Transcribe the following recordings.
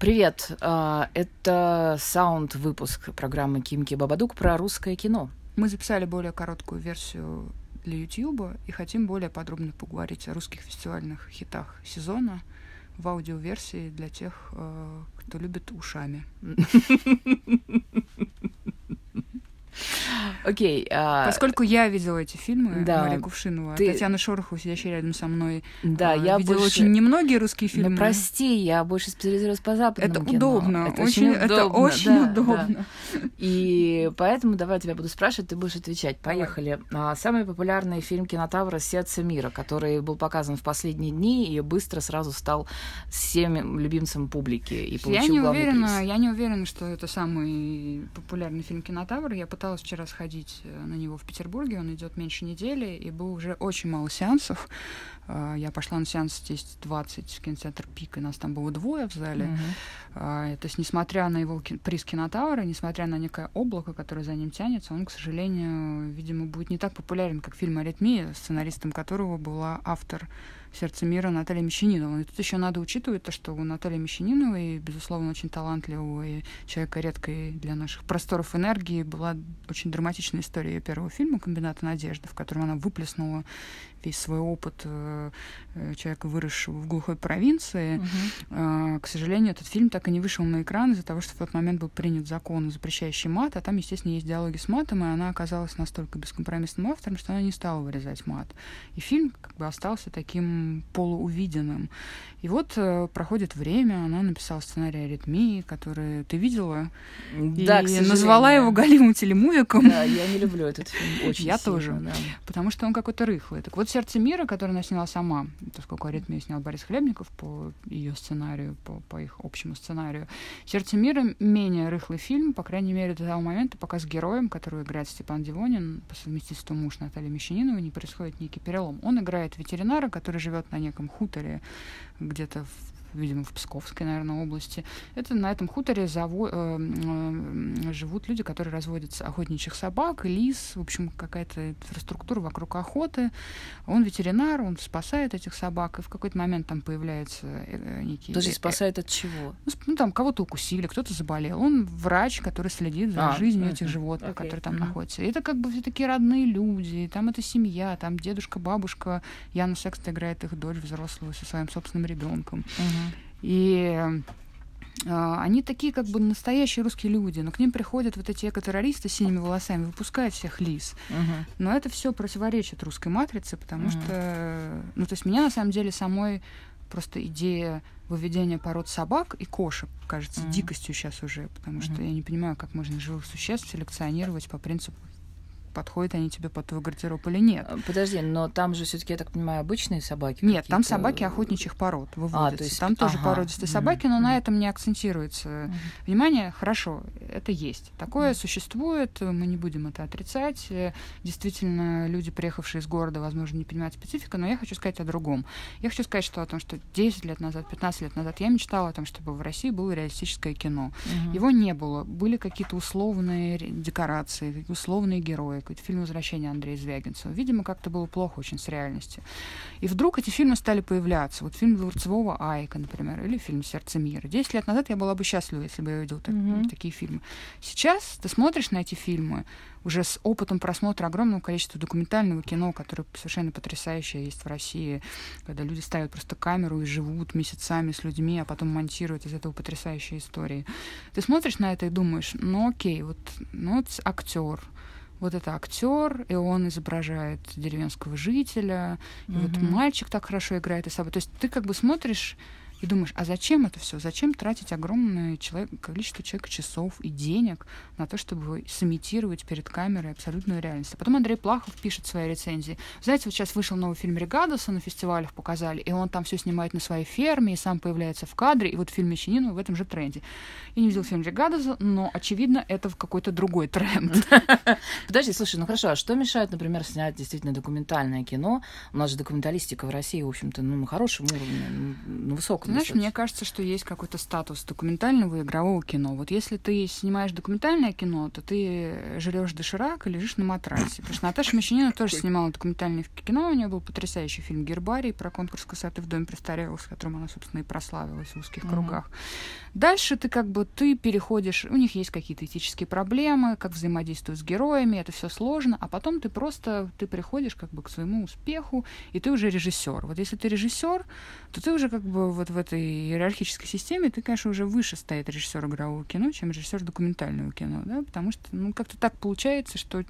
Привет, а, это саунд-выпуск программы Кимки Бабадук про русское кино. Мы записали более короткую версию для YouTube и хотим более подробно поговорить о русских фестивальных хитах сезона в аудиоверсии для тех, а, кто любит ушами. Окей. а... Поскольку я видела эти фильмы, да, Мария Кувшинова, ты... Татьяна Шорохова, сидящая рядом со мной, да, а, я видела больше... очень немногие русские фильмы. Ну, прости, я больше специализировалась по западному Это кино. удобно, это очень, очень удобно. Это очень да, удобно. Да. И поэтому давай тебя буду спрашивать, ты будешь отвечать. Поехали. Давай. Самый популярный фильм кинотавра «Сердце мира», который был показан в последние дни и быстро сразу стал всем любимцем публики и получил я не уверена, приз. Я не уверена, что это самый популярный фильм кинотавр. Я пыталась вчера сходить э, на него в Петербурге, он идет меньше недели, и было уже очень мало сеансов. А, я пошла на сеанс 10-20 в кинотеатр Пик, и нас там было двое в зале. Mm-hmm. То есть, несмотря на его приз кинотавра, несмотря на некое облако, которое за ним тянется, он, к сожалению, видимо, будет не так популярен, как фильм «Аритмия», сценаристом которого была автор сердце мира Наталья Мещанинова. И тут еще надо учитывать то, что у Натальи Мещаниновой, безусловно, очень талантливого и человека редкой для наших просторов энергии, была очень драматичная история ее первого фильма «Комбината надежды», в котором она выплеснула весь свой опыт э, э, человека, выросшего в глухой провинции. Uh-huh. К сожалению, этот фильм так и не вышел на экран из-за того, что в тот момент был принят закон, запрещающий мат, а там, естественно, есть диалоги с матом, и она оказалась настолько бескомпромиссным автором, что она не стала вырезать мат. И фильм как бы остался таким полуувиденным. И вот э, проходит время, она написала сценарий «Аритмии», который ты видела, да, и назвала его Галимым телемувиком. Да, я не люблю этот фильм очень Я сильно, тоже, да. потому что он какой-то рыхлый. Так вот «Сердце мира», который она сняла сама, поскольку «Аритмию» снял Борис Хлебников по ее сценарию, по, по их общему сценарию. «Сердце мира» менее рыхлый фильм, по крайней мере, до того момента, пока с героем, которого играет Степан Дивонин, по совместительству муж Натальи Мещаниновой, не происходит некий перелом. Он играет ветеринара, который живет на неком хуторе где-то в видимо, в Псковской, наверное, области. Это на этом хуторе заво... э, э, живут люди, которые разводят охотничьих собак, лис, в общем, какая-то инфраструктура вокруг охоты. Он ветеринар, он спасает этих собак, и в какой-то момент там появляется э, некий... Подожди, спасает от чего? Ну, ну там кого-то укусили, кто-то заболел. Он врач, который следит за а, жизнью uh-huh. этих животных, okay. которые там uh-huh. находятся. И это как бы все такие родные люди, там это семья, там дедушка, бабушка. Яна Секст играет их дочь взрослую со своим собственным ребенком. Uh-huh. И э, они такие как бы настоящие русские люди, но к ним приходят вот эти эко-террористы с синими волосами, выпускают всех лис. Uh-huh. Но это все противоречит русской матрице, потому uh-huh. что, ну, то есть меня на самом деле самой просто идея выведения пород собак и кошек кажется uh-huh. дикостью сейчас уже, потому uh-huh. что я не понимаю, как можно живых существ селекционировать по принципу подходят они тебе под твой гардероб или нет. А, подожди, но там же все-таки, я так понимаю, обычные собаки? Нет, там собаки охотничьих пород выводятся. А, то есть... Там тоже ага. породистые собаки, но mm-hmm. на этом не акцентируется mm-hmm. внимание. Хорошо, это есть. Такое mm-hmm. существует, мы не будем это отрицать. Действительно, люди, приехавшие из города, возможно, не понимают специфику, но я хочу сказать о другом. Я хочу сказать что о том, что 10 лет назад, 15 лет назад я мечтала о том, чтобы в России было реалистическое кино. Его не было. Были какие-то условные декорации, условные герои, какой-то фильм «Возвращение» Андрея Звягинцева. Видимо, как-то было плохо очень с реальностью. И вдруг эти фильмы стали появляться. Вот фильм Дворцевого Айка, например, или фильм «Сердце мира». Десять лет назад я была бы счастлива, если бы я увидела так, mm-hmm. такие фильмы. Сейчас ты смотришь на эти фильмы уже с опытом просмотра огромного количества документального кино, которое совершенно потрясающее есть в России, когда люди ставят просто камеру и живут месяцами с людьми, а потом монтируют из этого потрясающие истории. Ты смотришь на это и думаешь, ну окей, вот ну, вот актер, вот это актер, и он изображает деревенского жителя, и mm-hmm. вот мальчик так хорошо играет и собой. То есть ты как бы смотришь и думаешь, а зачем это все? Зачем тратить огромное человек, количество человека часов и денег на то, чтобы сымитировать перед камерой абсолютную реальность? А потом Андрей Плахов пишет свои рецензии. Знаете, вот сейчас вышел новый фильм Регадоса, на фестивалях показали, и он там все снимает на своей ферме, и сам появляется в кадре, и вот фильм Мещанину в этом же тренде. Я не видел фильм Регадоса, но, очевидно, это в какой-то другой тренд. Подожди, слушай, ну хорошо, а что мешает, например, снять действительно документальное кино? У нас же документалистика в России, в общем-то, ну, на хорошем уровне, на высоком Знаешь, мне кажется, что есть какой-то статус документального и игрового кино. Вот если ты снимаешь документальное кино, то ты жрешь доширак и лежишь на матрасе. Потому что Наташа Мещанина тоже снимала документальное кино. У нее был потрясающий фильм «Гербарий» про конкурс красоты в доме престарелых, с которым она, собственно, и прославилась в узких кругах. Дальше ты как бы ты переходишь, у них есть какие-то этические проблемы, как взаимодействуют с героями, это все сложно, а потом ты просто ты приходишь как бы к своему успеху, и ты уже режиссер. Вот если ты режиссер, то ты уже как бы вот в этой иерархической системе, ты, конечно, уже выше стоит режиссер игрового кино, чем режиссер документального кино, да, потому что, ну, как-то так получается, что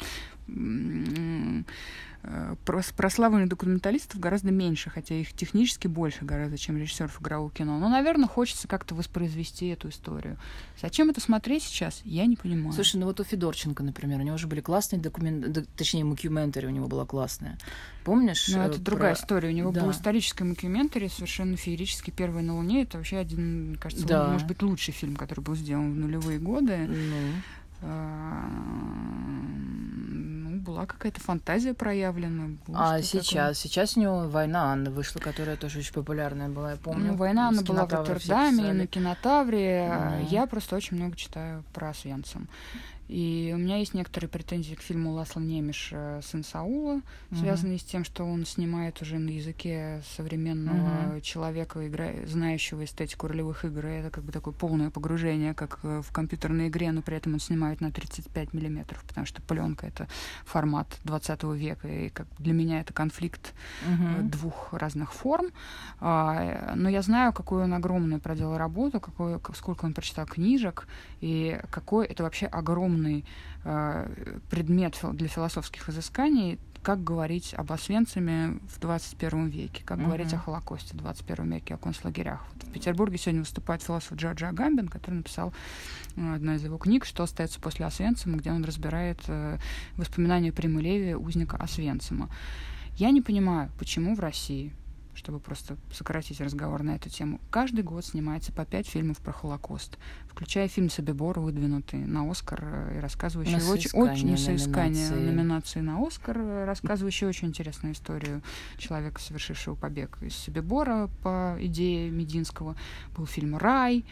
прославленных документалистов гораздо меньше, хотя их технически больше гораздо, чем режиссеров игрового кино. Но, наверное, хочется как-то воспроизвести эту историю. Зачем это смотреть сейчас, я не понимаю. Слушай, ну вот у Федорченко, например, у него же были классные документы, точнее, мокюментари у него была классная. Помнишь? Ну, это э, другая про... история. У него да. был исторический мокюментари, совершенно феерический, «Первый на Луне». Это вообще один, кажется, да. может быть, лучший фильм, который был сделан в нулевые годы. Ну. Ну, была какая-то фантазия проявлена. А сейчас? Такое. Сейчас у него «Война Анны» вышла, которая тоже очень популярная была, я помню. Ну, «Война Анны» была в Роттердаме, на кинотавре. Mm-hmm. Я просто очень много читаю про Освенцим. И у меня есть некоторые претензии к фильму Ласла Немиш «Сын Саула», связанные mm-hmm. с тем, что он снимает уже на языке современного mm-hmm. человека, игра... знающего эстетику ролевых игр. И это как бы такое полное погружение, как в компьютерной игре, но при этом он снимает на 35 миллиметров, потому что пленка — это формат 20 века, и как для меня это конфликт mm-hmm. двух разных форм. А, но я знаю, какую он огромную проделал работу, какой, сколько он прочитал книжек, и какой это вообще огромный огромный э, предмет для философских изысканий, как говорить об Освенциме в 21 веке, как uh-huh. говорить о Холокосте в 21 веке, о концлагерях. Вот в Петербурге сегодня выступает философ Джорджи Агамбин, который написал э, одну из его книг «Что остается после Освенцима», где он разбирает э, воспоминания Примы Леви, узника Освенцима. Я не понимаю, почему в России чтобы просто сократить разговор на эту тему, каждый год снимается по пять фильмов про Холокост, включая фильм Собибор, выдвинутый на Оскар э, и рассказывающий на очень, очень соискание номинации. номинации на Оскар, э, рассказывающий очень интересную историю человека, совершившего побег из Собибора по идее Мединского. Был фильм «Рай»,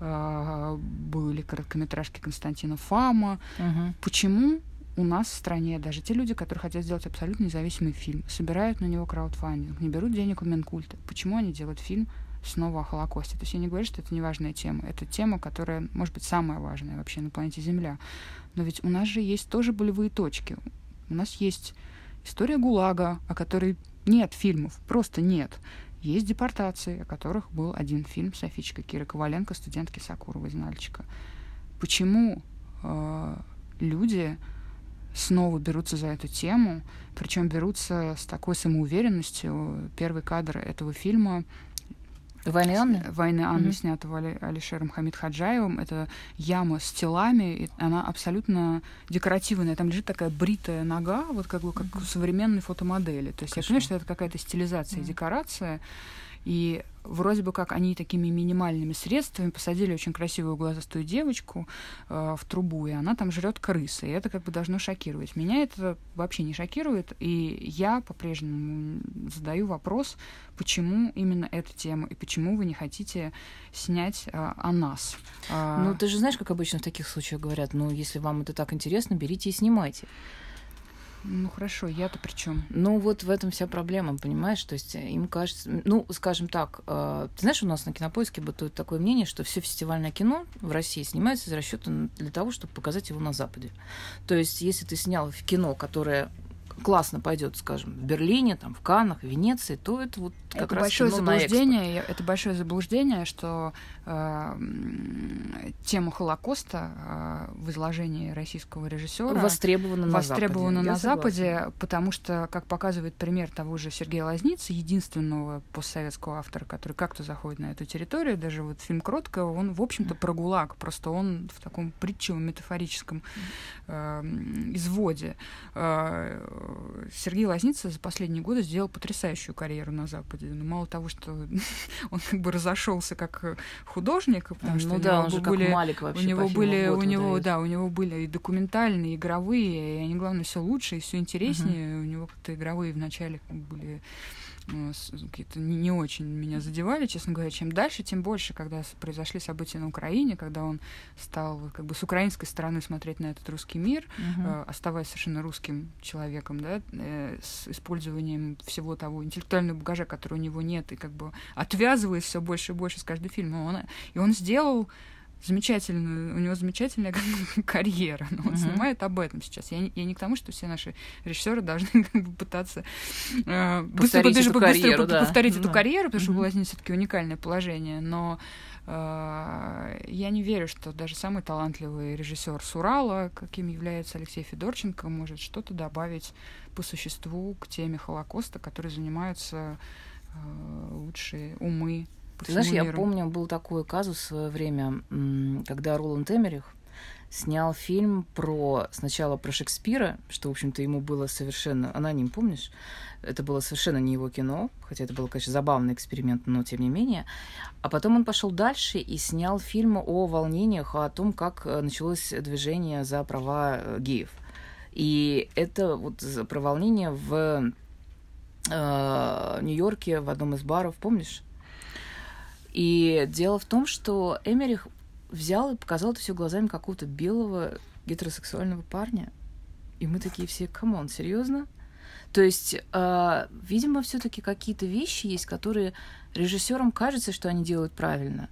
э, были короткометражки Константина Фама. Угу. Почему у нас в стране даже те люди, которые хотят сделать абсолютно независимый фильм, собирают на него краудфандинг, не берут денег у Минкульта. Почему они делают фильм снова о Холокосте? То есть я не говорю, что это не важная тема. Это тема, которая, может быть, самая важная вообще на планете Земля. Но ведь у нас же есть тоже болевые точки. У нас есть история ГУЛАГа, о которой нет фильмов, просто нет. Есть депортации, о которых был один фильм Софичка Кира Коваленко, студентки Сакурова из Нальчика. Почему э, люди снова берутся за эту тему, причем берутся с такой самоуверенностью. Первый кадр этого фильма Войны Анны? Войны Анны, mm-hmm. снятого Али, Алишером Хамид Хаджаевым. Это яма с телами, и она абсолютно декоративная. Там лежит такая бритая нога, вот как бы как mm-hmm. у современной фотомодели. То есть Конечно. я понимаю, что это какая-то стилизация, mm-hmm. декорация. И вроде бы как они такими минимальными средствами посадили очень красивую глазастую девочку э, в трубу, и она там жрет крысы. И это как бы должно шокировать. Меня это вообще не шокирует, и я по-прежнему задаю вопрос, почему именно эта тема, и почему вы не хотите снять э, о нас. Э, ну, ты же знаешь, как обычно в таких случаях говорят, ну, если вам это так интересно, берите и снимайте. Ну хорошо, я-то при чем? Ну вот в этом вся проблема, понимаешь? То есть им кажется, ну скажем так, э, ты знаешь, у нас на кинопоиске бытует такое мнение, что все фестивальное кино в России снимается из расчета для того, чтобы показать его на Западе. То есть если ты снял кино, которое классно пойдет, скажем, в Берлине, там, в Каннах, в Венеции, то это вот как это раз большое заблуждение. Это большое заблуждение, что э, тема Холокоста э, в изложении российского режиссера востребована, востребована на, на Западе, Западе потому что, как показывает пример того же Сергея Лазницы, единственного постсоветского автора, который как-то заходит на эту территорию, даже вот фильм Кротко, он, в общем-то, про ГУЛАГ, просто он в таком притчевом метафорическом э, изводе. Э, Сергей Лазница за последние годы сделал потрясающую карьеру на Западе. Ну, мало того, что он как бы разошелся как художник, потому что ну, да, он же были, как Малик вообще у него были, у него, да, у него были и документальные, и игровые, и они, главное, все лучше и все интереснее. Uh-huh. У него как-то игровые вначале были э, какие-то не, очень меня задевали, честно говоря. Чем дальше, тем больше, когда произошли события на Украине, когда он стал как бы с украинской стороны смотреть на этот русский мир, угу. э, оставаясь совершенно русским человеком, да, э, с использованием всего того интеллектуального багажа, который у него нет, и как бы отвязываясь все больше и больше с каждым фильмом. Он, и он сделал замечательную, у него замечательная карьера, но он uh-huh. снимает об этом сейчас. Я, я не к тому, что все наши режиссеры должны как бы пытаться э, быстро, побежать, быстро карьеру, да. повторить uh-huh. эту карьеру, потому uh-huh. что у Лазни все-таки уникальное положение, но э, я не верю, что даже самый талантливый режиссер с Урала, каким является Алексей Федорченко, может что-то добавить по существу к теме Холокоста, которой занимаются э, лучшие умы ты знаешь, миру. я помню, был такой казус в свое время, когда Роланд Эмерих снял фильм про сначала про Шекспира, что, в общем-то, ему было совершенно аноним, помнишь? Это было совершенно не его кино, хотя это был, конечно, забавный эксперимент, но тем не менее. А потом он пошел дальше и снял фильм о волнениях, о том, как э, началось движение за права э, геев. И это вот про волнение в э, Нью-Йорке в одном из баров, помнишь? И дело в том, что Эммерих взял и показал это все глазами какого-то белого гетеросексуального парня. И мы такие все, come on, серьезно? То есть, э, видимо, все-таки какие-то вещи есть, которые режиссерам кажется, что они делают правильно.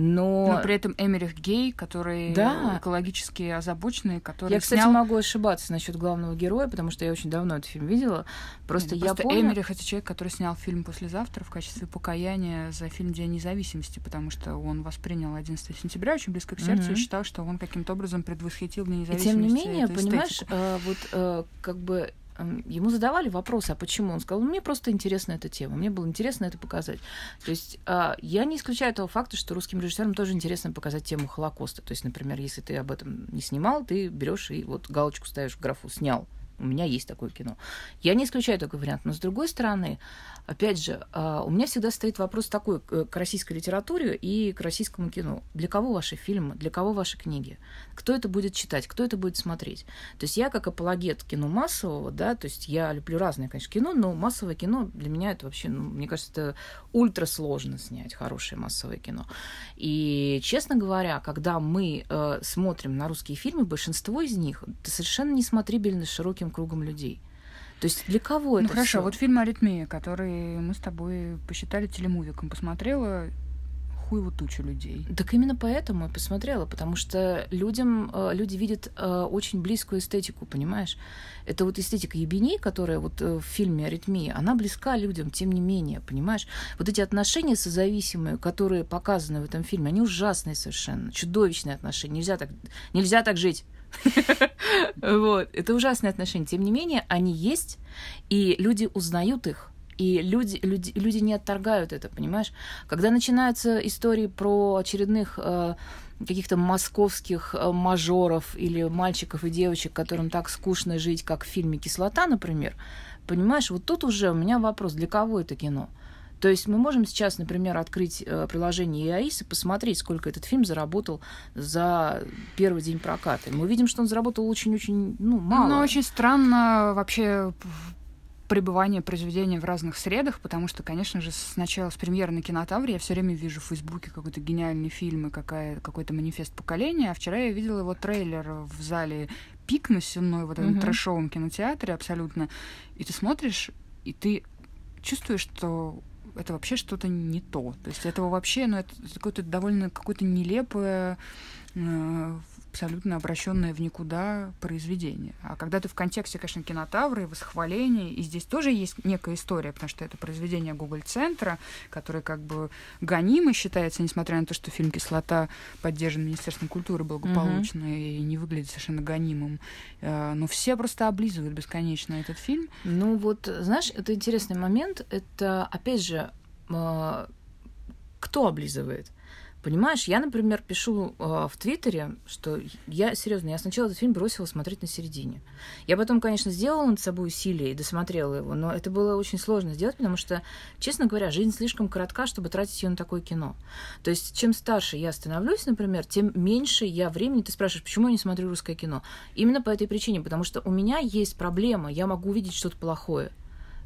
Но... Но при этом Эмерих гей, который да. экологически озабоченный, который Я, кстати, снял... могу ошибаться насчет главного героя, потому что я очень давно этот фильм видела. Просто Нет, я просто помню... Эмерих — это человек, который снял фильм «Послезавтра» в качестве покаяния за фильм «День независимости», потому что он воспринял 11 сентября очень близко к сердцу mm-hmm. и считал, что он каким-то образом предвосхитил День независимости. И тем не менее, понимаешь, э, вот э, как бы ему задавали вопросы, а почему? Он сказал, мне просто интересна эта тема, мне было интересно это показать. То есть а, я не исключаю того факта, что русским режиссерам тоже интересно показать тему Холокоста. То есть, например, если ты об этом не снимал, ты берешь и вот галочку ставишь в графу «снял». У меня есть такое кино. Я не исключаю такой вариант. Но с другой стороны, опять же, а, у меня всегда стоит вопрос такой к российской литературе и к российскому кино. Для кого ваши фильмы, для кого ваши книги? Кто это будет читать, кто это будет смотреть? То есть я как апологет кино массового, да, то есть я люблю разное, конечно, кино, но массовое кино для меня это вообще, ну, мне кажется, это ультра сложно снять хорошее массовое кино. И, честно говоря, когда мы э, смотрим на русские фильмы, большинство из них совершенно несмотрибельны широким кругом людей. То есть для кого ну, это? Ну хорошо, всё? вот фильм «Аритмия», который мы с тобой посчитали телемувиком, посмотрела хуево тучу людей. Так именно поэтому я посмотрела, потому что людям, э, люди видят э, очень близкую эстетику, понимаешь? Это вот эстетика Ебеней, которая вот э, в фильме «Аритмия», она близка людям, тем не менее, понимаешь? Вот эти отношения созависимые, которые показаны в этом фильме, они ужасные совершенно, чудовищные отношения. Нельзя так, нельзя так жить. Вот. Это ужасные отношения. Тем не менее, они есть, и люди узнают их. И люди, люди, люди не отторгают это, понимаешь? Когда начинаются истории про очередных э, каких-то московских э, мажоров или мальчиков и девочек, которым так скучно жить, как в фильме «Кислота», например, понимаешь, вот тут уже у меня вопрос, для кого это кино? То есть мы можем сейчас, например, открыть э, приложение ЕАИС и посмотреть, сколько этот фильм заработал за первый день проката. Мы увидим, что он заработал очень-очень ну, мало. Ну, очень странно вообще пребывание произведения в разных средах, потому что, конечно же, сначала с премьеры на кинотавре я все время вижу в Фейсбуке какой-то гениальный фильм и какая, какой-то манифест поколения, а вчера я видела его трейлер в зале Пик на Сенной, вот этом uh-huh. трэшовом кинотеатре абсолютно, и ты смотришь, и ты чувствуешь, что это вообще что-то не то. То есть этого вообще, ну, это какое-то довольно какое-то нелепое, э, абсолютно обращенное в никуда произведение. А когда ты в контексте, конечно, кинотавры, восхваления, и здесь тоже есть некая история, потому что это произведение Google-центра, которое как бы гонимо считается, несмотря на то, что фильм «Кислота» поддержан Министерством культуры благополучно mm-hmm. и не выглядит совершенно гонимым. Э, но все просто облизывают бесконечно этот фильм. Ну вот, знаешь, это интересный момент. Это, опять же, э, кто облизывает? Понимаешь, я, например, пишу э, в Твиттере, что я, серьезно, я сначала этот фильм бросила смотреть на середине. Я потом, конечно, сделала над собой усилия и досмотрела его, но это было очень сложно сделать, потому что, честно говоря, жизнь слишком коротка, чтобы тратить ее на такое кино. То есть, чем старше я становлюсь, например, тем меньше я времени. Ты спрашиваешь, почему я не смотрю русское кино? Именно по этой причине, потому что у меня есть проблема, я могу увидеть что-то плохое.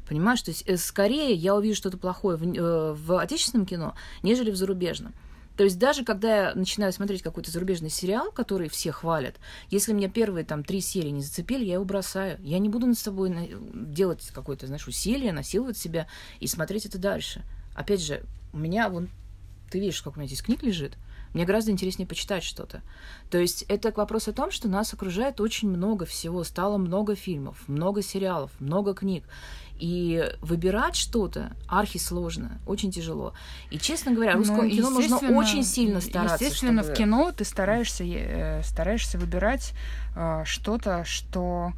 Понимаешь, то есть э, скорее я увижу что-то плохое в, э, в отечественном кино, нежели в зарубежном. То есть даже когда я начинаю смотреть какой-то зарубежный сериал, который все хвалят, если меня первые там три серии не зацепили, я его бросаю. Я не буду над собой делать какое-то, знаешь, усилие, насиловать себя и смотреть это дальше. Опять же, у меня вон, ты видишь, сколько у меня здесь книг лежит, мне гораздо интереснее почитать что-то. То есть это вопрос о том, что нас окружает очень много всего. Стало много фильмов, много сериалов, много книг. И выбирать что-то архисложно, очень тяжело. И, честно говоря, русскому ну, кино нужно очень сильно стараться. Естественно, чтобы... в кино ты стараешься, э, стараешься выбирать э, что-то, что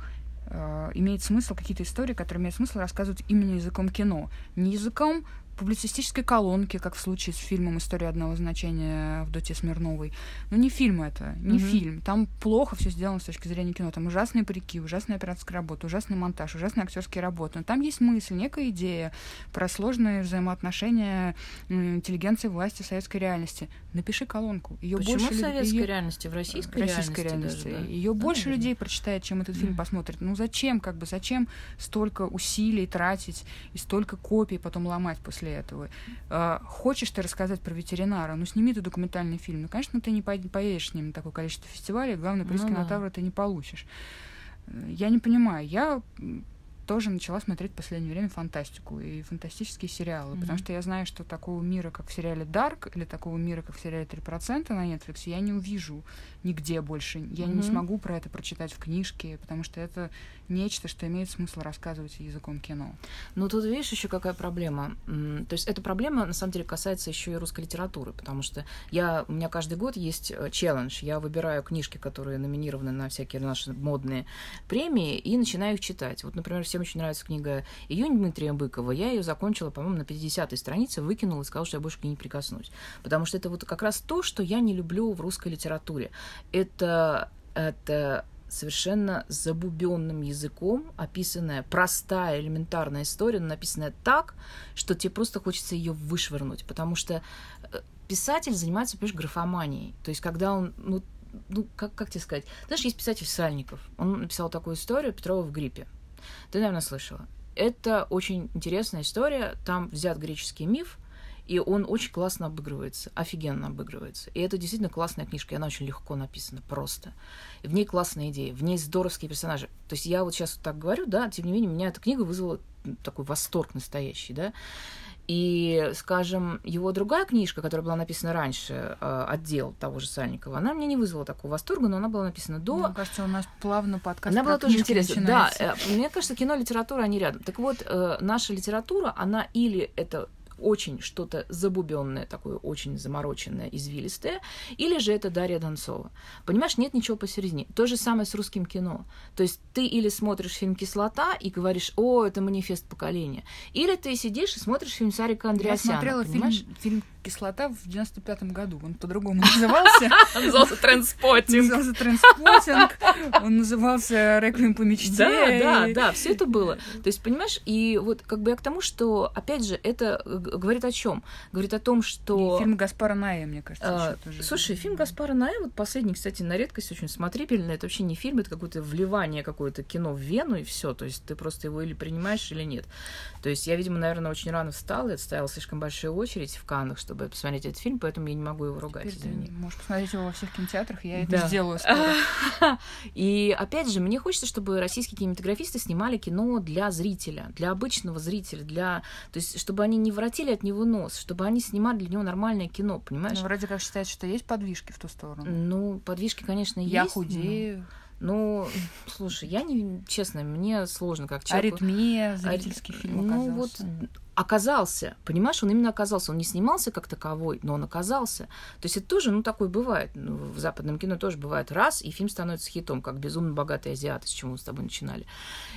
э, имеет смысл, какие-то истории, которые имеют смысл рассказывать именно языком кино. Не языком публицистической колонки, как в случае с фильмом «История одного значения» в Доте Смирновой. Но не фильм это, не mm-hmm. фильм. Там плохо все сделано с точки зрения кино. Там ужасные парики, ужасная операторская работа, ужасный монтаж, ужасные актерские работы. Но там есть мысль, некая идея про сложные взаимоотношения интеллигенции, власти, советской реальности. Напиши колонку. Ее Почему больше в советской ее... реальности, в российской, российской реальности? реальности. Да? Ее да, больше наверное. людей прочитает, чем этот фильм mm-hmm. посмотрит. Ну зачем, как бы, зачем столько усилий тратить и столько копий потом ломать после после этого. Э, хочешь ты рассказать про ветеринара, ну сними ты документальный фильм. Ну, конечно, ты не поедешь с ним на такое количество фестивалей, главное, приз ну, кинотавра да. ты не получишь. Э, я не понимаю, я тоже начала смотреть в последнее время фантастику и фантастические сериалы, mm-hmm. потому что я знаю, что такого мира, как в сериале Dark, или такого мира, как в сериале 3% на Netflix, я не увижу нигде больше. Я mm-hmm. не смогу про это прочитать в книжке, потому что это нечто, что имеет смысл рассказывать языком кино. Ну, тут видишь еще какая проблема. То есть эта проблема, на самом деле, касается еще и русской литературы, потому что я, у меня каждый год есть э, челлендж. Я выбираю книжки, которые номинированы на всякие наши модные премии, и начинаю их читать. Вот, например, всем очень нравится книга «Июнь» Дмитрия Быкова. Я ее закончила, по-моему, на 50-й странице, выкинула и сказала, что я больше к ней не прикоснусь. Потому что это вот как раз то, что я не люблю в русской литературе. Это, это совершенно забубенным языком описанная простая элементарная история, но написанная так, что тебе просто хочется ее вышвырнуть, потому что э, писатель занимается, понимаешь, графоманией. То есть, когда он, ну, ну как, как тебе сказать? Знаешь, есть писатель Сальников. Он написал такую историю Петрова в гриппе. Ты, наверное, слышала. Это очень интересная история. Там взят греческий миф, и он очень классно обыгрывается, офигенно обыгрывается. И это действительно классная книжка, и она очень легко написана, просто. И в ней классные идеи, в ней здоровские персонажи. То есть я вот сейчас вот так говорю, да, тем не менее, меня эта книга вызвала такой восторг настоящий, да. И, скажем, его другая книжка, которая была написана раньше, э, отдел того же Сальникова, она мне не вызвала такого восторга, но она была написана до. Мне кажется, у нас плавно подкаст. Она была тоже интересна. Да, э, мне кажется, кино, литература, они рядом. Так вот, э, наша литература, она или это очень что-то забубенное, такое очень замороченное, извилистое, или же это Дарья Донцова. Понимаешь, нет ничего посередине. То же самое с русским кино. То есть ты или смотришь фильм «Кислота» и говоришь, о, это манифест поколения, или ты сидишь и смотришь фильм Сарика Андреасяна. Я смотрела понимаешь? фильм, фильм кислота в 95-м году. Он по-другому назывался. Он назывался «Трендспотинг». Он назывался «Трендспотинг». Он назывался «Реквием по мечте». Да, да, да, все это было. То есть, понимаешь, и вот как бы я к тому, что, опять же, это говорит о чем? Говорит о том, что... фильм Гаспара Ная, мне кажется, а, Слушай, фильм Гаспара Ная, вот последний, кстати, на редкость очень смотрибельный. Это вообще не фильм, это какое-то вливание какое-то кино в вену, и все. То есть ты просто его или принимаешь, или нет. То есть я, видимо, наверное, очень рано встала и отстояла слишком большую очередь в Каннах, чтобы чтобы посмотреть этот фильм, поэтому я не могу его ругать. Теперь извини. можешь посмотреть его во всех кинотеатрах, я это сделаю И опять же, мне хочется, чтобы российские кинематографисты снимали кино для зрителя, для обычного зрителя, для... То есть, чтобы они не воротили от него нос, чтобы они снимали для него нормальное кино, понимаешь? Ну, вроде как считается, что есть подвижки в ту сторону. Ну, подвижки, конечно, я есть. Я худею. Ну, слушай, я не, честно, мне сложно как человек. Аритмия, зрительский Ари... фильм оказался. Ну вот оказался, понимаешь, он именно оказался, он не снимался как таковой, но он оказался. То есть это тоже, ну, такое бывает. Ну, в западном кино тоже бывает раз, и фильм становится хитом, как «Безумно богатый азиат», с чего мы с тобой начинали.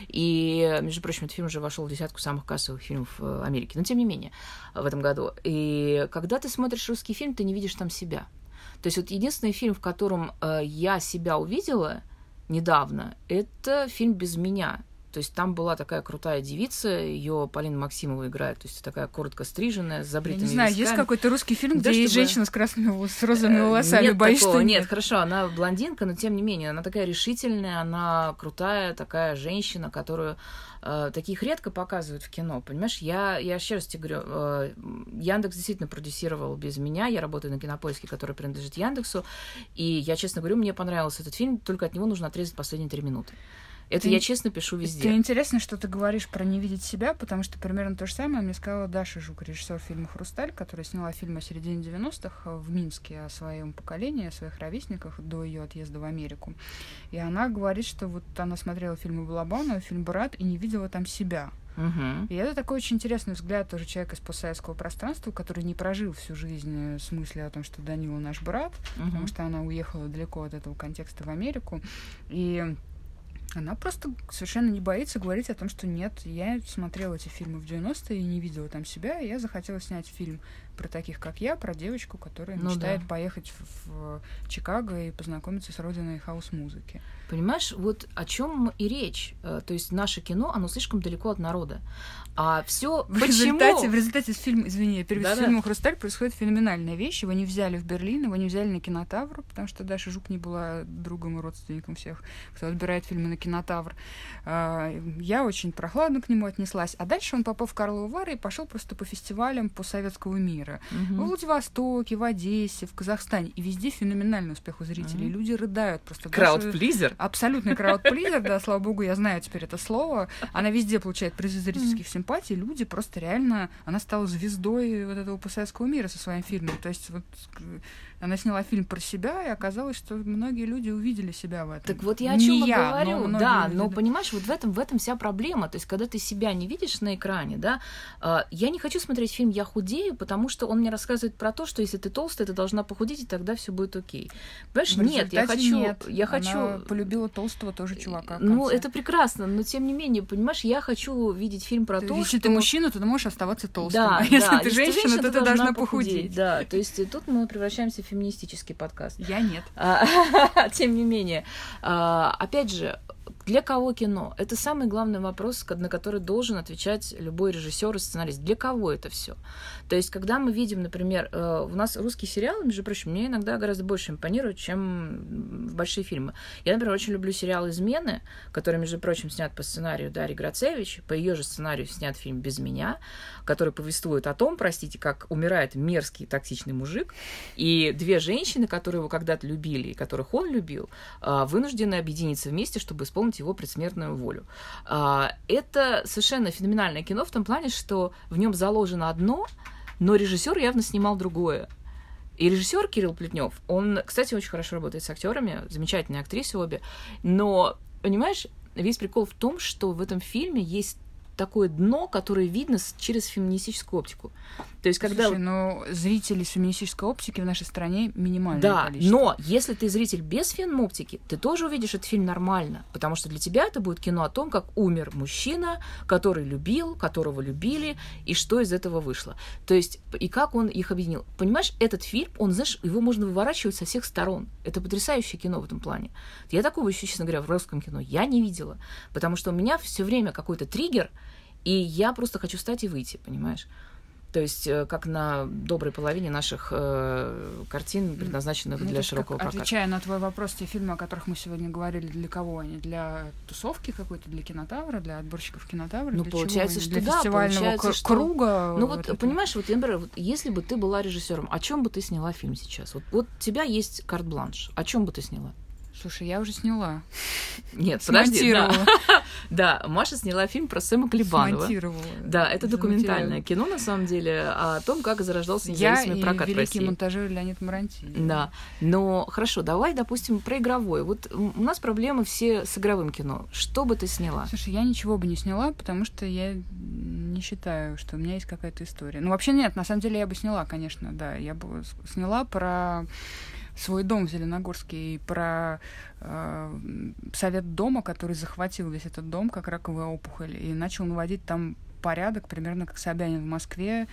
И, между прочим, этот фильм уже вошел в десятку самых кассовых фильмов э, Америки, но тем не менее, в этом году. И когда ты смотришь русский фильм, ты не видишь там себя. То есть вот единственный фильм, в котором э, я себя увидела недавно, это фильм «Без меня», То есть там была такая крутая девица, ее Полина Максимова играет, то есть такая коротко стриженная, с забритыми Я не знаю, висками. есть какой-то русский фильм, где да, есть чтобы... женщина с красными с розовыми волосами, нет боюсь, такого, что нет. Нет, хорошо, она блондинка, но тем не менее, она такая решительная, она крутая такая женщина, которую э, таких редко показывают в кино, понимаешь? Я, я еще раз тебе говорю, э, Яндекс действительно продюсировал без меня, я работаю на Кинопоиске, который принадлежит Яндексу, и я, честно говорю, мне понравился этот фильм, только от него нужно отрезать последние три минуты. Это ты, я честно пишу везде. Ты интересно, что ты говоришь про не видеть себя, потому что примерно то же самое мне сказала Даша Жук, режиссер фильма Хрусталь, которая сняла фильм о середине 90-х в Минске о своем поколении, о своих ровесниках до ее отъезда в Америку. И она говорит, что вот она смотрела фильмы Балабанова, фильм Брат, и не видела там себя. Угу. И это такой очень интересный взгляд тоже человека из постсоветского пространства, который не прожил всю жизнь с мыслью о том, что Данила наш брат, угу. потому что она уехала далеко от этого контекста в Америку. И она просто совершенно не боится говорить о том, что нет, я смотрела эти фильмы в 90-е и не видела там себя, и я захотела снять фильм про таких, как я, про девочку, которая ну, мечтает да. поехать в, в Чикаго и познакомиться с родиной хаос-музыки. Понимаешь, вот о чем и речь. Э, то есть наше кино, оно слишком далеко от народа. А все в почему? Результате, в результате фильма, извини, перед да, фильмом «Хрусталь» происходит феноменальная вещь. Его не взяли в Берлин, его не взяли на кинотавр, потому что Даша Жук не была другом и родственником всех, кто отбирает фильмы на кинотавр. А, я очень прохладно к нему отнеслась. А дальше он попал в Карловы Вары и пошел просто по фестивалям по советского мира. Угу. В Владивостоке, в Одессе, в Казахстане. И везде феноменальный успех у зрителей. Угу. Люди рыдают просто. Краудплизер? Абсолютный краудплизер, да, слава богу, я знаю теперь это слово. Она везде получает призы зрительских симпатий. Люди просто реально... Она стала звездой вот этого постсоветского мира со своим фильмом. То есть вот она сняла фильм про себя, и оказалось, что многие люди увидели себя в этом. Так вот я о чем и говорю, но да, но понимаешь, вот в этом, в этом вся проблема. То есть, когда ты себя не видишь на экране, да, э, я не хочу смотреть фильм «Я худею», потому что он мне рассказывает про то, что если ты толстая, ты должна похудеть, и тогда все будет окей. Понимаешь, в нет, я хочу... Нет. Я хочу... Она полюбила толстого тоже чувака. Ну, это прекрасно, но тем не менее, понимаешь, я хочу видеть фильм про то, если что... Если ты мужчина, то ты можешь оставаться толстым. Да, а если да. ты женщина, женщина, то ты должна похудеть. похудеть. Да, то есть тут мы превращаемся в феминистический подкаст. Я нет. А, тем не менее, а, опять же, для кого кино? Это самый главный вопрос, на который должен отвечать любой режиссер и сценарист. Для кого это все? То есть, когда мы видим, например, э, у нас русские сериалы, между прочим, мне иногда гораздо больше импонируют, чем большие фильмы. Я, например, очень люблю сериал «Измены», который, между прочим, снят по сценарию Дарьи Грацевич. По ее же сценарию снят фильм «Без меня», который повествует о том, простите, как умирает мерзкий токсичный мужик, и две женщины, которые его когда-то любили и которых он любил, э, вынуждены объединиться вместе, чтобы исполнить его предсмертную волю. А, это совершенно феноменальное кино в том плане, что в нем заложено одно, но режиссер явно снимал другое. И режиссер Кирилл Плетнев, он, кстати, очень хорошо работает с актерами, замечательные актрисы обе, но, понимаешь, весь прикол в том, что в этом фильме есть такое дно, которое видно через феминистическую оптику. То есть, когда... Слушай, но зрителей с феминистической оптики в нашей стране минимальное да, количество. но если ты зритель без фем-оптики, ты тоже увидишь этот фильм нормально, потому что для тебя это будет кино о том, как умер мужчина, который любил, которого любили, и что из этого вышло. То есть, и как он их объединил. Понимаешь, этот фильм, он, знаешь, его можно выворачивать со всех сторон. Это потрясающее кино в этом плане. Я такого еще, честно говоря, в русском кино я не видела, потому что у меня все время какой-то триггер, и я просто хочу встать и выйти, понимаешь? То есть, э, как на доброй половине наших э, картин, предназначенных ну, для широкого как, проката. Отвечая на твой вопрос, те фильмы, о которых мы сегодня говорили, для кого они? Для тусовки какой-то, для кинотавра, для отборщиков кинотавра? Ну, для получается, чего? что для да, получается, что... круга. Ну, вот, вот понимаешь, вот, например, вот, если бы ты была режиссером, о чем бы ты сняла фильм сейчас? Вот, вот у тебя есть карт-бланш. О чем бы ты сняла? Слушай, я уже сняла. Нет, подожди. Да. да, Маша сняла фильм про Сэма Клебанова. Смонтировала. Да, это документальное кино, на самом деле, о том, как зарождался независимый я прокат и в России. монтажер Леонид Марантини. Да, но хорошо, давай, допустим, про игровое. Вот у нас проблемы все с игровым кино. Что бы ты сняла? Слушай, я ничего бы не сняла, потому что я не считаю, что у меня есть какая-то история. Ну, вообще нет, на самом деле я бы сняла, конечно, да. Я бы сняла про свой дом в Зеленогорске и про э, совет дома, который захватил весь этот дом как раковая опухоль и начал наводить там порядок, примерно как Собянин в Москве,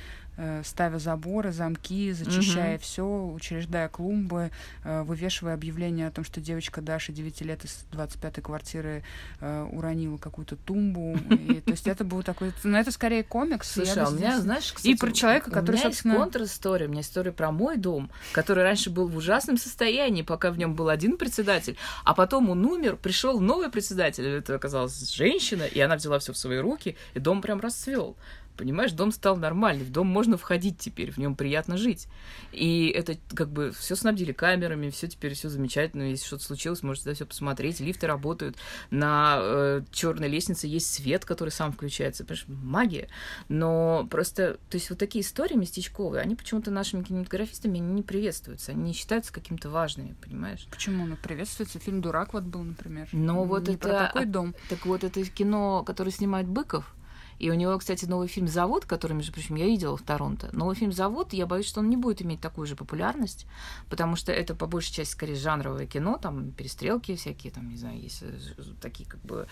ставя заборы, замки, зачищая угу. все, учреждая клумбы, э, вывешивая объявление о том, что девочка Даша 9 лет из 25-й квартиры э, уронила какую-то тумбу. И, то есть это был такой... Ну, это скорее комикс. Слушай, а у меня, знаешь, кстати, И про человека, который, у меня собственно... есть контр-история. У меня история про мой дом, который раньше был в ужасном состоянии, пока в нем был один председатель, а потом он умер, пришел новый председатель. Это оказалась женщина, и она взяла все в свои руки, и дом прям расцвел. Понимаешь, дом стал нормальный, в дом можно входить теперь, в нем приятно жить. И это как бы все снабдили камерами, все теперь все замечательно. Если что-то случилось, можете все посмотреть. Лифты работают. На э, черной лестнице есть свет, который сам включается. Понимаешь, магия. Но просто, то есть вот такие истории местечковые, они почему-то нашими кинематографистами не приветствуются. Они не считаются каким-то важными, понимаешь? Почему? Ну, приветствуется. Фильм «Дурак» вот был, например. Но вот не это... Такой дом. Так вот, это кино, которое снимает Быков, и у него, кстати, новый фильм «Завод», который, между прочим, я видела в Торонто. Новый фильм «Завод», я боюсь, что он не будет иметь такую же популярность, потому что это, по большей части, скорее жанровое кино, там перестрелки всякие, там, не знаю, есть э, такие как бы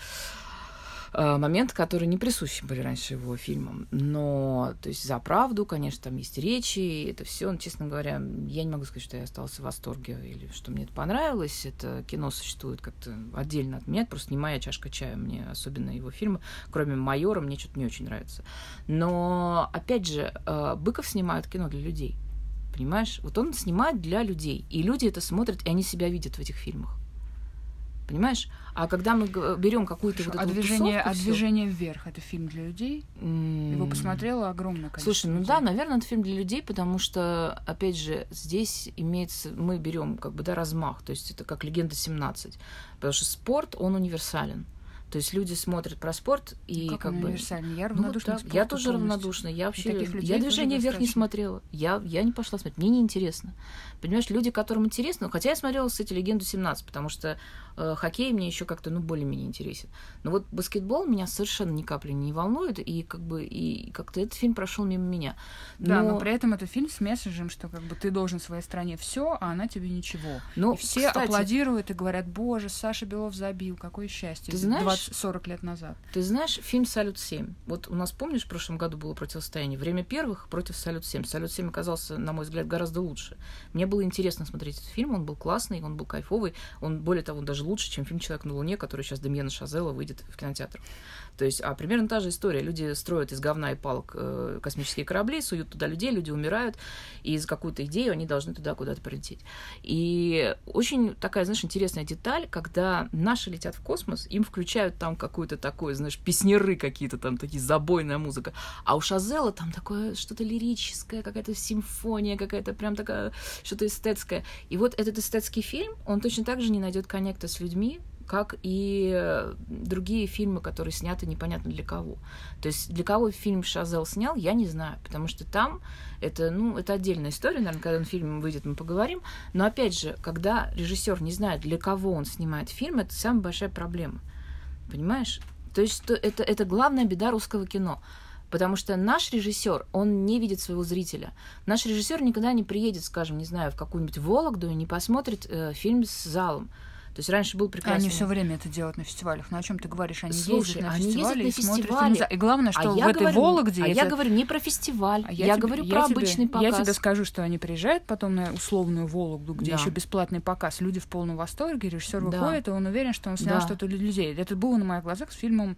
Э, моменты, которые не присущи были раньше его фильмам. Но, то есть, за правду, конечно, там есть речи, это все, ну, честно говоря, я не могу сказать, что я остался в восторге или что мне это понравилось. Это кино существует как-то отдельно от меня, это просто не моя чашка чая, мне особенно его фильмы, кроме «Майора», мне что-то не очень нравится. Но, опять же, э, Быков снимает кино для людей. Понимаешь? Вот он снимает для людей. И люди это смотрят, и они себя видят в этих фильмах. Понимаешь? А когда мы берем какую-то вот эту а движение, тусовку, а движение вверх это фильм для людей? Mm. Его посмотрело огромное количество. Слушай, ну людей. да, наверное, это фильм для людей, потому что, опять же, здесь имеется, мы берем как бы да размах, то есть это как легенда 17, потому что спорт он универсален. То есть люди смотрят про спорт и как, как бы... Я равнодушна. Ну, вот я тоже равнодушна. Я вообще... Я движение вверх не смотрела. Я, я не пошла смотреть. Мне неинтересно. Понимаешь, люди, которым интересно... Хотя я смотрела, кстати, «Легенду 17», потому что э, хоккей мне еще как-то, ну, более-менее интересен. Но вот баскетбол меня совершенно ни капли не волнует, и как бы и как-то этот фильм прошел мимо меня. Но... Да, но при этом это фильм с месседжем, что как бы ты должен своей стране все, а она тебе ничего. Ну, и все кстати, аплодируют и говорят, боже, Саша Белов забил, какое счастье. Ты знаешь, 20-40 лет назад. Ты знаешь, фильм «Салют-7». Вот у нас, помнишь, в прошлом году было противостояние «Время первых» против «Салют-7». «Салют-7» оказался, на мой взгляд, гораздо лучше. Мне было интересно смотреть этот фильм, он был классный, он был кайфовый, он, более того, даже лучше, чем фильм «Человек на Луне», который сейчас Демьена Шазела выйдет в кинотеатрах. То есть, а примерно та же история. Люди строят из говна и палок э, космические корабли, суют туда людей, люди умирают, и из какую-то идею они должны туда куда-то прилететь. И очень такая, знаешь, интересная деталь, когда наши летят в космос, им включают там какую-то такую, знаешь, песнеры какие-то там, такие забойная музыка. А у Шазела там такое что-то лирическое, какая-то симфония, какая-то прям такая, что-то эстетское. И вот этот эстетский фильм, он точно так же не найдет коннекта с людьми, как и другие фильмы, которые сняты непонятно для кого. То есть для кого фильм Шазел снял, я не знаю, потому что там это, ну, это отдельная история, наверное, когда фильм выйдет, мы поговорим. Но опять же, когда режиссер не знает, для кого он снимает фильм, это самая большая проблема. Понимаешь? То есть это, это главная беда русского кино. Потому что наш режиссер, он не видит своего зрителя. Наш режиссер никогда не приедет, скажем, не знаю, в какую-нибудь Вологду и не посмотрит э, фильм с залом. То есть раньше был прекрасный... Они все время это делают на фестивалях. Ну о чем ты говоришь? Они Слушай, ездят на они фестивали ездят на и фестивали. смотрят. И главное, что а в этой говорю, Вологде... А это... я говорю не про фестиваль, а я, я тебе, говорю я про тебе, обычный показ. Я тебе скажу, что они приезжают потом на условную Вологду, где да. еще бесплатный показ. Люди в полном восторге, режиссер да. выходит, и он уверен, что он снял да. что-то для людей. Это было на моих глазах с фильмом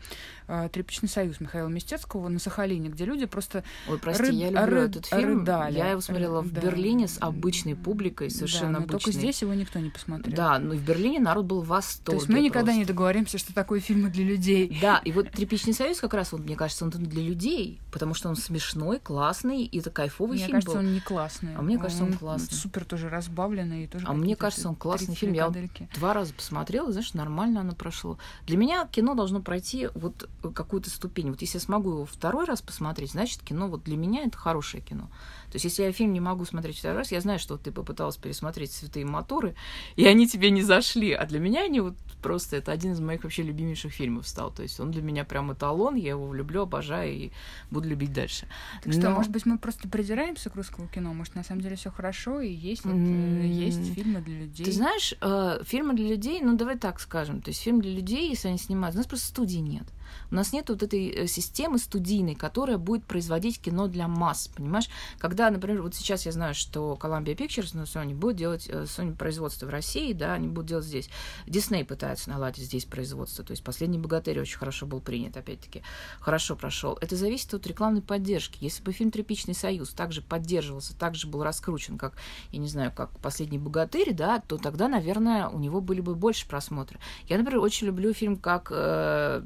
э, «Тряпичный союз» Михаила Мистецкого на Сахалине, где люди просто Ой, прости, ры... я люблю ры... этот фильм. Рыдали. Я его смотрела в да. Берлине с обычной публикой, совершенно да, но обычной. только здесь его никто не посмотрел. Да, но в Берлине народ был в восторге. То есть мы никогда не договоримся, что такое фильмы для людей. Да, и вот «Тряпичный союз» как раз, он, мне кажется, он для людей, потому что он смешной, классный, и это кайфовый мне фильм Мне кажется, был. он не классный. А мне кажется, он, он классный. Супер тоже разбавленный. И тоже а мне кажется, он классный фильм. Я два раза посмотрела, знаешь, нормально оно прошло. Для меня кино должно пройти вот какую-то ступень. Вот если я смогу его второй раз посмотреть, значит, кино вот для меня это хорошее кино. То есть, если я фильм не могу смотреть второй раз, я знаю, что ты попыталась пересмотреть «Святые моторы», и они тебе не зашли. А для меня они вот просто... Это один из моих вообще любимейших фильмов стал. То есть он для меня прям эталон, я его влюблю, обожаю и буду любить дальше. Так Но... что, может быть, мы просто придираемся к русскому кино? Может, на самом деле все хорошо, и есть, вот, mm-hmm. есть фильмы для людей? Ты знаешь, э, фильмы для людей, ну, давай так скажем. То есть фильм для людей, если они снимают, у нас просто студии нет. У нас нет вот этой э, системы студийной, которая будет производить кино для масс, понимаешь? Когда, например, вот сейчас я знаю, что Columbia Pictures, ну, Sony будет делать э, Sony производство в России, да, они будут делать здесь. Disney пытается наладить здесь производство, то есть «Последний богатырь» очень хорошо был принят, опять-таки, хорошо прошел. Это зависит от рекламной поддержки. Если бы фильм «Тряпичный союз» также поддерживался, также был раскручен, как, я не знаю, как «Последний богатырь», да, то тогда, наверное, у него были бы больше просмотров. Я, например, очень люблю фильм как э,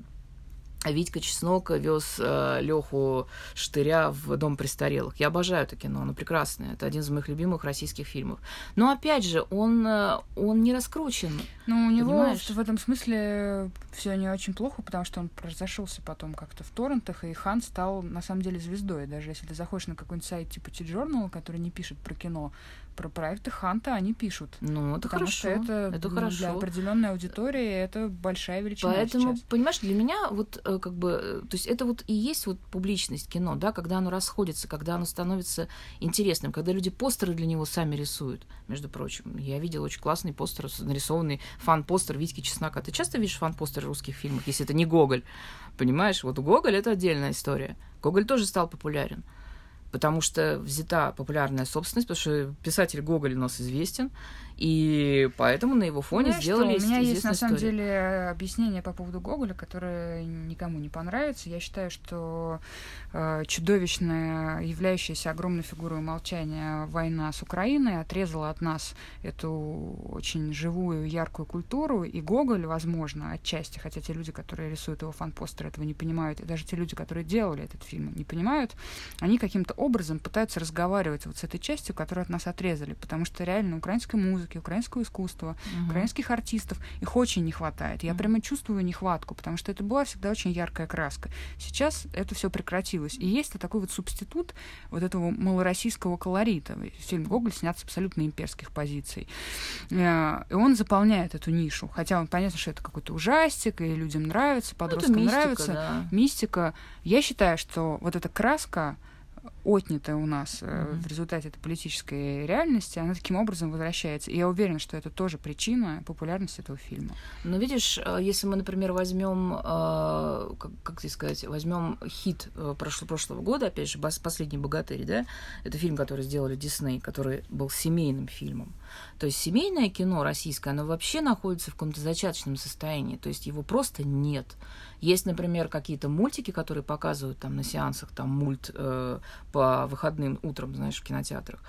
Витька Чеснок вез э, Леху Штыря в дом престарелых. Я обожаю это кино, оно прекрасное. Это один из моих любимых российских фильмов. Но опять же, он, э, он не раскручен. Ну, у него понимаешь? в этом смысле все не очень плохо, потому что он произошелся потом как-то в торрентах, и Хан стал на самом деле звездой. Даже если ты заходишь на какой-нибудь сайт типа T-Journal, который не пишет про кино, про проекты Ханта они пишут. Ну, это потому хорошо. Что это, это хорошо. Для определенной аудитории это большая величина. Поэтому, сейчас. понимаешь, для меня вот э, как бы, э, то есть это вот и есть вот публичность кино, да, когда оно расходится, когда оно становится интересным, когда люди постеры для него сами рисуют, между прочим. Я видела очень классный постер, нарисованный фан-постер Витьки Чеснока. Ты часто видишь фан-постеры русских фильмов, если это не Гоголь? Понимаешь, вот Гоголь это отдельная история. Гоголь тоже стал популярен потому что взята популярная собственность, потому что писатель Гоголь у нас известен, и поэтому на его фоне Знаешь сделали что, У меня есть на самом деле объяснение по поводу Гоголя, которое никому не понравится. Я считаю, что э, чудовищная, являющаяся огромной фигурой молчания война с Украиной отрезала от нас эту очень живую, яркую культуру. И Гоголь, возможно, отчасти, хотя те люди, которые рисуют его фан-постеры, этого не понимают, и даже те люди, которые делали этот фильм, не понимают, они каким-то образом пытаются разговаривать вот с этой частью, которую от нас отрезали, потому что реально украинская музыка, музыки, украинского искусства, угу. украинских артистов. Их очень не хватает. Я угу. прямо чувствую нехватку, потому что это была всегда очень яркая краска. Сейчас это все прекратилось. И есть такой вот субститут вот этого малороссийского колорита. Фильм Гоголь снят с абсолютно имперских позиций. Э, и он заполняет эту нишу. Хотя он понятно, что это какой-то ужастик, и людям нравится, ну, подросткам ну, мистика, нравится. Да. Мистика. Я считаю, что вот эта краска, отнятая у нас mm-hmm. в результате этой политической реальности, она таким образом возвращается. И я уверена, что это тоже причина популярности этого фильма. Но видишь, э, если мы, например, возьмем, э, как, как здесь сказать, возьмем хит прошлого, прошлого года, опять же, «Последний богатырь», да, это фильм, который сделали Дисней, который был семейным фильмом. То есть семейное кино российское, оно вообще находится в каком-то зачаточном состоянии, то есть его просто нет. Есть, например, какие-то мультики, которые показывают там на сеансах, там мульт э, по выходным утром, знаешь, в кинотеатрах.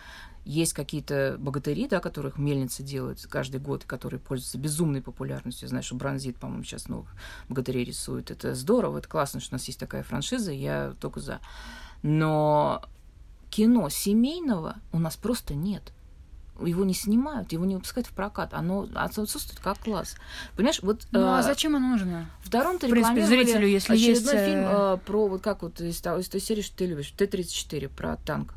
Есть какие-то богатыри, да, которых мельница делает каждый год, которые пользуются безумной популярностью. Знаешь, что Бронзит, по-моему, сейчас новых богатырей рисует. Это здорово, это классно, что у нас есть такая франшиза, я только за. Но кино семейного у нас просто нет его не снимают, его не выпускают в прокат, оно отсутствует как класс. Понимаешь, вот... Ну, а э, зачем оно нужно? В Торонто в принципе, зрителю, если очередной есть... фильм э, про вот как вот из, из той серии, что ты любишь, Т-34, про танк,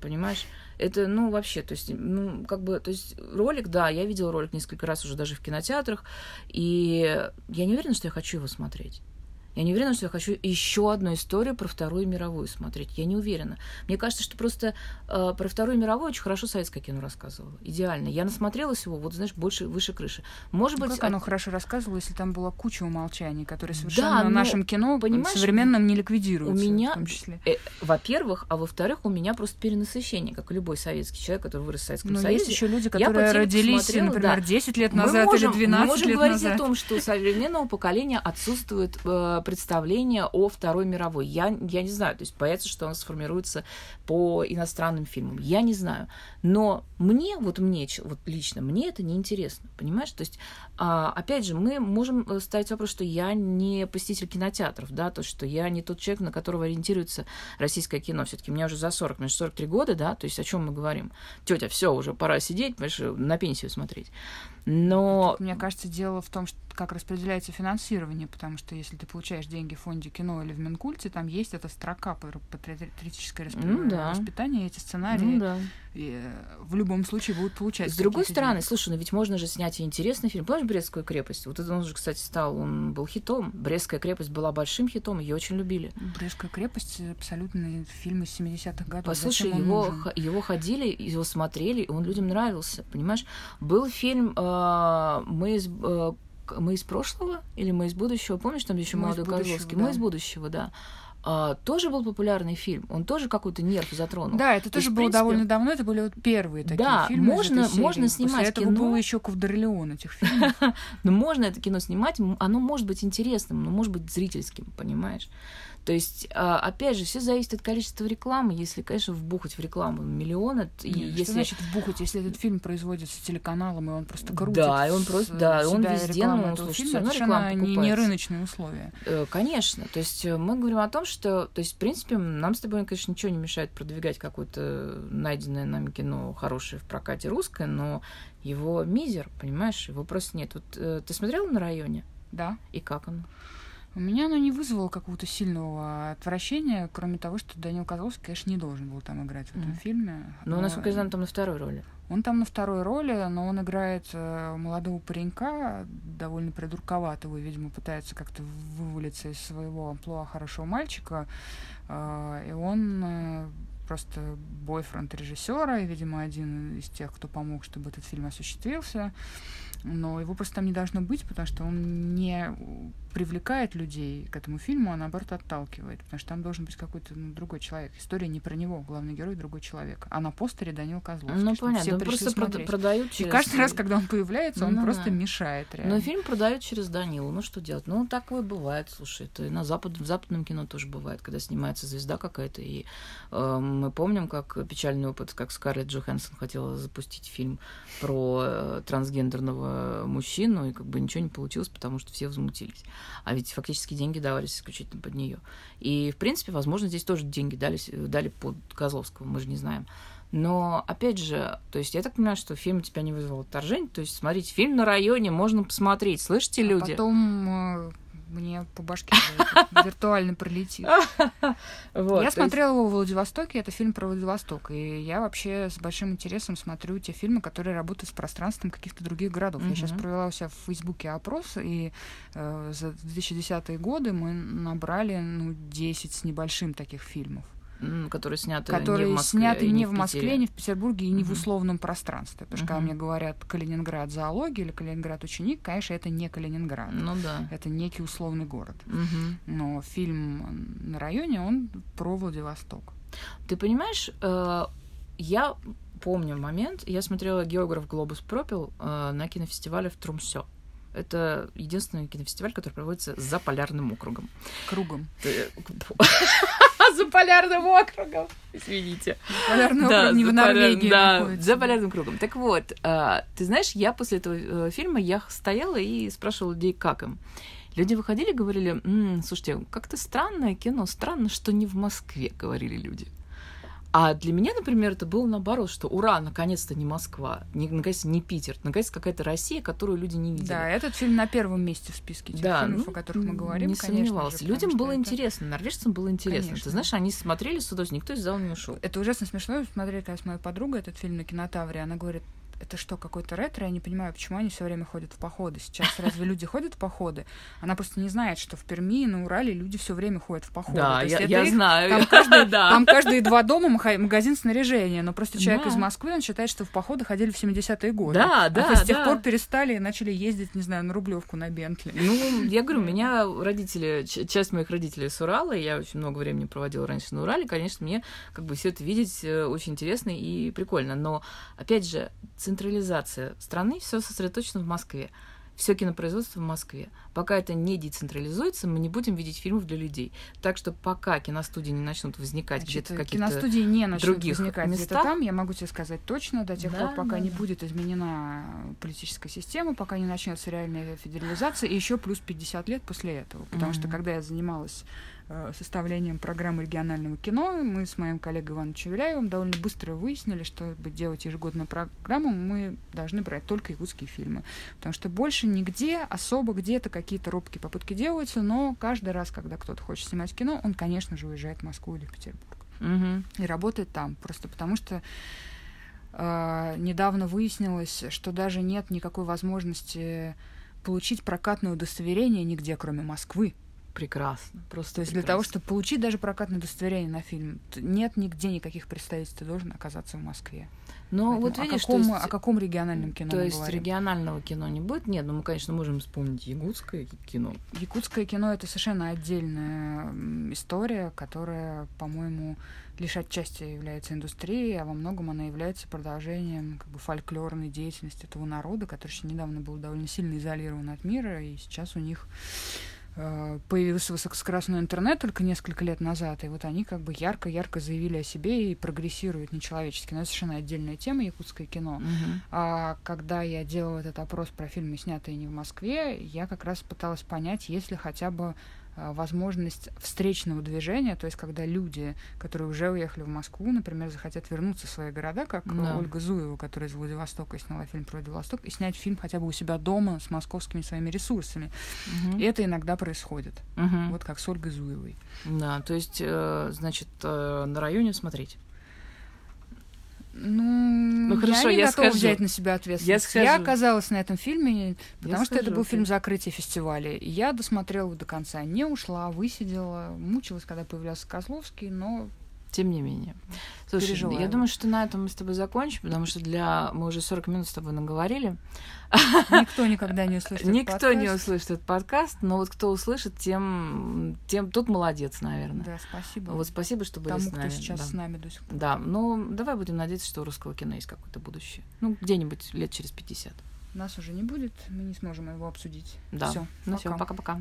понимаешь? Это, ну, вообще, то есть, ну, как бы, то есть, ролик, да, я видела ролик несколько раз уже даже в кинотеатрах, и я не уверена, что я хочу его смотреть. Я не уверена, что я хочу еще одну историю про Вторую мировую смотреть. Я не уверена. Мне кажется, что просто э, про Вторую мировую очень хорошо советское кино рассказывало. Идеально. Я насмотрелась его, вот, знаешь, больше, выше крыши. Может ну, быть... Как оно хорошо рассказывало, если там была куча умолчаний, которые совершенно да, но, нашем кино понимаешь, современном не ликвидируются. У меня, в том числе. Э, во-первых, а во-вторых, у меня просто перенасыщение, как и любой советский человек, который вырос в Советском но Союзе. есть еще люди, которые родились, например, да. 10 лет назад можем, или 12 лет назад. Мы можем говорить о том, что у современного поколения отсутствует э, представление о Второй мировой. Я, я не знаю, то есть боятся, что он сформируется по иностранным фильмам. Я не знаю. Но мне, вот мне, вот лично, мне это неинтересно, понимаешь? То есть, а, опять же, мы можем э, ставить вопрос, что я не посетитель кинотеатров, да, то, что я не тот человек, на которого ориентируется российское кино. все таки мне уже за 40, мне 43 года, да, то есть о чем мы говорим? Тетя, все, уже пора сидеть, на пенсию смотреть. Но... Тут, мне кажется, дело в том, что как распределяется финансирование, потому что если ты получаешь деньги в фонде кино или в Минкульте, там есть эта строка патриотическое ну, да. воспитание, эти сценарии ну, да. И, э, в любом случае будут получать. С другой стороны, деньги. слушай, ну ведь можно же снять и интересный фильм. Помнишь «Брестскую крепость»? Вот это он же, кстати, стал, он был хитом. «Брестская крепость» была большим хитом, ее очень любили. «Брестская крепость» — абсолютно фильм из 70-х годов. Послушай, его, его ходили, его смотрели, и он людям нравился, понимаешь? Был фильм э, мы из, э, мы из прошлого или мы из будущего? Помнишь, там еще молодой Козловский? Да. Мы из будущего, да. А, тоже был популярный фильм. Он тоже какой-то нерв затронул. Да, это То тоже есть, было принципе... довольно давно. Это были вот первые такие да, фильмы. Можно, можно снимать После этого кино. было еще Ковдарлеон этих фильмов. Но можно это кино снимать. Оно может быть интересным, но может быть зрительским, понимаешь? То есть, а, опять же, все зависит от количества рекламы. Если, конечно, вбухать в рекламу миллион, и Нет, если... Что значит вбухать, если этот фильм производится телеканалом, и он просто крутит Да, и он просто, да, он везде, ну, слушай, все равно реклама не, не рыночные условия. Э, конечно. То есть э, мы говорим о том, что, то есть, в принципе, нам с тобой, конечно, ничего не мешает продвигать какое-то найденное нами кино хорошее в прокате русское, но его мизер, понимаешь, его просто нет. Вот э, ты смотрела на районе? Да. И как он? У меня оно не вызвало какого-то сильного отвращения, кроме того, что Данил Козловский, конечно, не должен был там играть в этом mm. фильме. Но, но, насколько я знаю, он там на второй роли. Он там на второй роли, но он играет э, молодого паренька, довольно придурковатого, и, видимо, пытается как-то вывалиться из своего амплуа хорошего мальчика. Э, и он э, просто бойфренд режиссера, и, видимо, один из тех, кто помог, чтобы этот фильм осуществился. Но его просто там не должно быть, потому что он не привлекает людей к этому фильму, а наоборот отталкивает, потому что там должен быть какой-то ну, другой человек. История не про него, главный герой другой человек. А на постере Данил Козловский. Ну понятно, все он просто смотреть. продают через... И каждый раз, когда он появляется, он ну, просто да. мешает реально. Но фильм продают через Данилу, ну что делать? Ну такое бывает, слушай, это на запад, в западном кино тоже бывает, когда снимается звезда какая-то, и э, мы помним, как печальный опыт, как Скарлетт Джоханссон хотела запустить фильм про э, трансгендерного мужчину, и как бы ничего не получилось, потому что все возмутились а ведь фактически деньги давались исключительно под нее. И, в принципе, возможно, здесь тоже деньги дались, дали под Козловского, мы же не знаем. Но, опять же, то есть я так понимаю, что фильм тебя не вызвал отторжение. То есть, смотрите, фильм на районе можно посмотреть. Слышите, а люди? Потом э, мне по башке виртуально пролетит. Я смотрела его в Владивостоке, это фильм про Владивосток, и я вообще с большим интересом смотрю те фильмы, которые работают с пространством каких-то других городов. Я сейчас провела у себя в Фейсбуке опрос, и э, за 2010-е годы мы набрали ну, 10 с небольшим таких фильмов которые сняты которые не в Москве, сняты не в Москве, не в Петербурге и не в условном пространстве. Потому что когда мне говорят Калининград зоология или Калининград ученик, конечно, это не Калининград. Ну да. Это некий условный город. Но фильм на районе, он про Владивосток. Ты понимаешь, э, я помню момент, я смотрела «Географ Глобус пропил» э, на кинофестивале в Трумсё. Это единственный кинофестиваль, который проводится за полярным округом. Кругом. За полярным округом. Извините. Полярный да, округ не в Норвегии Да, находится. за полярным кругом. Так вот, э, ты знаешь, я после этого э, фильма я стояла и спрашивала людей, как им. Люди выходили и говорили, м-м, слушайте, как-то странное кино, странно, что не в Москве, говорили люди. А для меня, например, это было наоборот, что ура, наконец-то не Москва, не, наконец-то не Питер, наконец-то какая-то Россия, которую люди не видели. Да, этот фильм на первом месте в списке тех да, фильмов, ну, о которых мы говорим, не конечно сомневался. Же, Людям было это... интересно, норвежцам было интересно. Конечно. Ты знаешь, они смотрели с удовольствием, никто из зала не ушел. Это ужасно смешно смотреть, когда с моей подругой этот фильм на кинотавре, она говорит, это что, какой-то ретро? Я не понимаю, почему они все время ходят в походы. Сейчас разве люди ходят в походы? Она просто не знает, что в Перми и на Урале люди все время ходят в походы. Да, я, я их, знаю. Там каждые, да. там каждые два дома магазин снаряжения. Но просто человек да. из Москвы, он считает, что в походы ходили в 70-е годы. Да, да. А с тех да. пор перестали и начали ездить, не знаю, на Рублевку, на Бентли. Ну, я говорю, у меня родители, часть моих родителей с Урала, я очень много времени проводила раньше на Урале, конечно, мне как бы все это видеть э, очень интересно и прикольно. Но, опять же, централизация страны все сосредоточено в Москве. Все кинопроизводство в Москве. Пока это не децентрализуется, мы не будем видеть фильмов для людей. Так что пока киностудии не начнут возникать где-то в каких-то киностудии не начнут других возникать местах, там, я могу тебе сказать точно, до тех да, пор, пока да, не да. будет изменена политическая система, пока не начнется реальная федерализация, и еще плюс 50 лет после этого. Потому mm-hmm. что когда я занималась составлением программы регионального кино. Мы с моим коллегой Иваном Чевеляевым довольно быстро выяснили, что чтобы делать ежегодную программу, мы должны брать только якутские фильмы. Потому что больше нигде особо где-то какие-то робкие попытки делаются, но каждый раз, когда кто-то хочет снимать кино, он, конечно же, уезжает в Москву или в Петербург. Угу. И работает там. Просто потому что э, недавно выяснилось, что даже нет никакой возможности получить прокатное удостоверение нигде, кроме Москвы. Прекрасно. Просто прекрасно. для того, чтобы получить даже прокатное удостоверение на фильм, нет нигде никаких представительств, ты должен оказаться в Москве. Но вот видишь, о каком, есть, о каком региональном кино То есть говорим? регионального кино не будет? Нет, ну мы, конечно, можем вспомнить якутское кино. Якутское кино это совершенно отдельная история, которая, по-моему, лишь отчасти является индустрией, а во многом она является продолжением как бы, фольклорной деятельности этого народа, который еще недавно был довольно сильно изолирован от мира, и сейчас у них появился высокоскоростной интернет только несколько лет назад, и вот они как бы ярко-ярко заявили о себе и прогрессируют нечеловечески. Но это совершенно отдельная тема, якутское кино. Мгм. А когда я делала этот опрос про фильмы, снятые не в Москве, я как раз пыталась понять, есть ли хотя бы возможность встречного движения, то есть когда люди, которые уже уехали в Москву, например, захотят вернуться в свои города, как Да. Ольга Зуева, которая из Владивостока сняла фильм про Владивосток, и снять фильм хотя бы у себя дома с московскими своими ресурсами. Мгм. И это иногда происходит. Мгм. Вот как с Ольгой Зуевой. Да, то есть, э, значит, э, на районе смотреть. Ну, хорошо, я не я готова схожу. взять на себя ответственность. Я Я, схожу. оказалась на этом фильме, потому что это схожу, был окей. фильм закрытия фестиваля. И я досмотрела его до конца. Не ушла, высидела, мучилась, когда появлялся Козловский, но Тем не менее. Слушай, Переживаю. я думаю, что на этом мы с тобой закончим, потому что для... Мы уже 40 минут с тобой наговорили. никто никогда не услышит Никто не услышит этот подкаст, но вот кто услышит, тем, тем тут молодец, наверное. Да, спасибо. Вот спасибо, что были тому, с нами. кто сейчас да. с нами до сих пор. Да, ну давай будем надеяться, что у русского кино есть какое-то будущее. Ну, где-нибудь лет через 50. Нас уже не будет, мы не сможем его обсудить. Да. Все. Ну все, пока-пока.